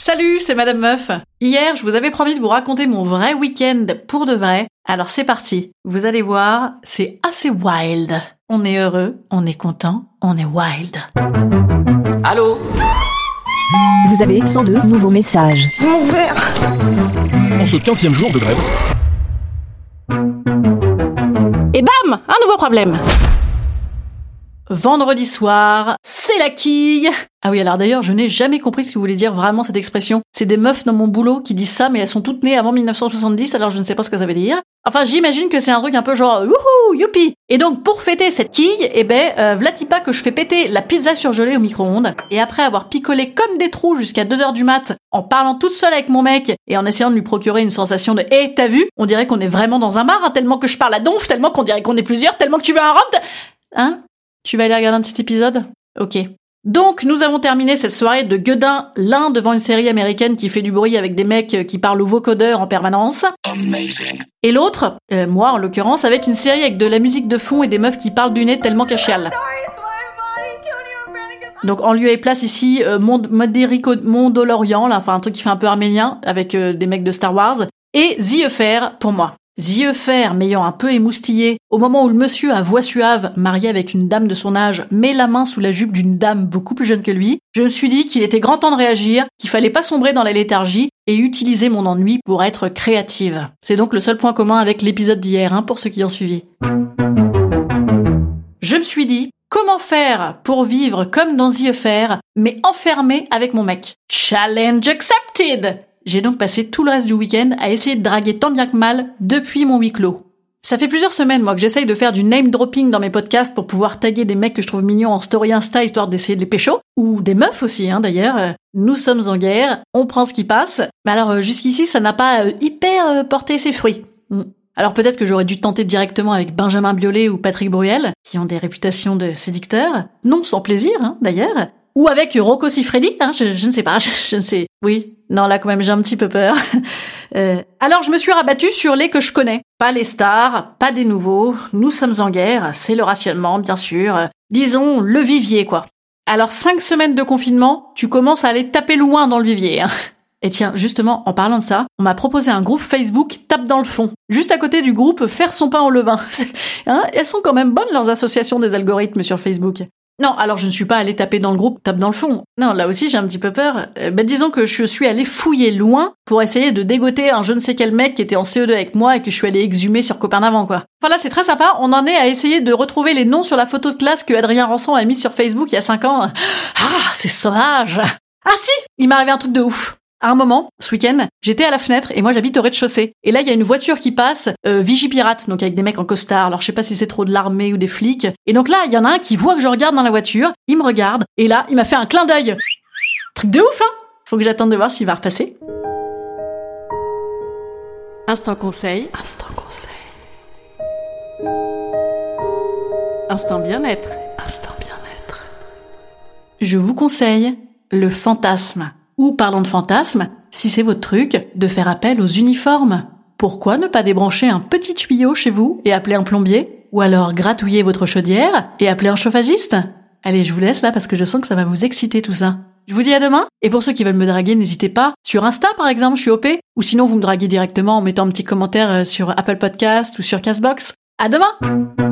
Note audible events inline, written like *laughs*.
Salut, c'est Madame Meuf. Hier, je vous avais promis de vous raconter mon vrai week-end pour de vrai. Alors c'est parti. Vous allez voir, c'est assez wild. On est heureux, on est content, on est wild. Allô Vous avez 102 nouveaux messages. En ce 15e jour de grève, Et bam Un nouveau problème Vendredi soir, c'est la quille. Ah oui, alors d'ailleurs, je n'ai jamais compris ce que voulait dire vraiment cette expression. C'est des meufs dans mon boulot qui disent ça, mais elles sont toutes nées avant 1970, alors je ne sais pas ce que ça veut dire. Enfin, j'imagine que c'est un truc un peu genre wouhou, youpi. Et donc, pour fêter cette quille, eh ben, euh, vlati pas que je fais péter la pizza surgelée au micro-ondes, et après avoir picolé comme des trous jusqu'à 2h du mat, en parlant toute seule avec mon mec, et en essayant de lui procurer une sensation de « Eh, t'as vu? On dirait qu'on est vraiment dans un bar, hein, tellement que je parle à donf, tellement qu'on dirait qu'on est plusieurs, tellement que tu veux un rhum Hein? Tu vas aller regarder un petit épisode? Ok. Donc, nous avons terminé cette soirée de gueudin, l'un devant une série américaine qui fait du bruit avec des mecs qui parlent au vocodeur en permanence. Et l'autre, euh, moi en l'occurrence, avec une série avec de la musique de fond et des meufs qui parlent du nez tellement qu'elles chialent. Donc en lieu et place ici, euh, là, enfin un truc qui fait un peu arménien, avec euh, des mecs de Star Wars, et Ziefer pour moi. Ziefer m'ayant un peu émoustillé, au moment où le monsieur à voix suave, marié avec une dame de son âge, met la main sous la jupe d'une dame beaucoup plus jeune que lui, je me suis dit qu'il était grand temps de réagir, qu'il fallait pas sombrer dans la léthargie et utiliser mon ennui pour être créative. C'est donc le seul point commun avec l'épisode d'hier, hein, pour ceux qui ont suivi. Je me suis dit, comment faire pour vivre comme dans Ziefer, mais enfermé avec mon mec? Challenge accepted J'ai donc passé tout le reste du week-end à essayer de draguer tant bien que mal depuis mon huis clos. Ça fait plusieurs semaines, moi, que j'essaye de faire du name dropping dans mes podcasts pour pouvoir taguer des mecs que je trouve mignons en story Insta histoire d'essayer de les pécho. Ou des meufs aussi, hein, d'ailleurs. Euh, Nous sommes en guerre, on prend ce qui passe. Mais alors, euh, jusqu'ici, ça n'a pas euh, hyper porté ses fruits. Mm. Alors peut-être que j'aurais dû tenter directement avec Benjamin Biolay ou Patrick Bruel, qui ont des réputations de séducteurs. Non sans plaisir, hein, d'ailleurs. Ou avec Rocco Siffredi, hein, je, je ne sais pas, *laughs* je, je ne sais. Oui, non là quand même j'ai un petit peu peur. *laughs* Euh, alors je me suis rabattue sur les que je connais. Pas les stars, pas des nouveaux. Nous sommes en guerre, c'est le rationnement bien sûr. Disons le vivier quoi. Alors cinq semaines de confinement, tu commences à aller taper loin dans le vivier. Hein. Et tiens, justement, en parlant de ça, on m'a proposé un groupe Facebook Tape dans le fond, juste à côté du groupe Faire son pain au levain. *laughs* hein Elles sont quand même bonnes leurs associations des algorithmes sur Facebook. Non, alors je ne suis pas allée taper dans le groupe Tape dans le fond. Non, là aussi j'ai un petit peu peur. Euh, ben, disons que je suis allée fouiller loin pour essayer de dégoter un je ne sais quel mec qui était en CE2 avec moi et que je suis allée exhumer sur copain d'avant quoi. Enfin là c'est très sympa, on en est à essayer de retrouver les noms sur la photo de classe que Adrien Rançon a mis sur Facebook il y a 5 ans. Ah, c'est sauvage Ah si Il m'est arrivé un truc de ouf à un moment, ce week-end, j'étais à la fenêtre et moi j'habite au rez-de-chaussée. Et là, il y a une voiture qui passe, euh, Vigipirate, donc avec des mecs en costard. Alors je sais pas si c'est trop de l'armée ou des flics. Et donc là, il y en a un qui voit que je regarde dans la voiture, il me regarde, et là, il m'a fait un clin d'œil. Truc de ouf, hein Faut que j'attende de voir s'il va repasser. Instant conseil. Instant conseil. Instant bien-être. Instant bien-être. Je vous conseille le fantasme. Ou parlons de fantasme, si c'est votre truc, de faire appel aux uniformes. Pourquoi ne pas débrancher un petit tuyau chez vous et appeler un plombier? Ou alors gratouiller votre chaudière et appeler un chauffagiste? Allez, je vous laisse là parce que je sens que ça va vous exciter tout ça. Je vous dis à demain. Et pour ceux qui veulent me draguer, n'hésitez pas. Sur Insta, par exemple, je suis OP. Ou sinon, vous me draguez directement en mettant un petit commentaire euh, sur Apple Podcast ou sur Castbox. À demain!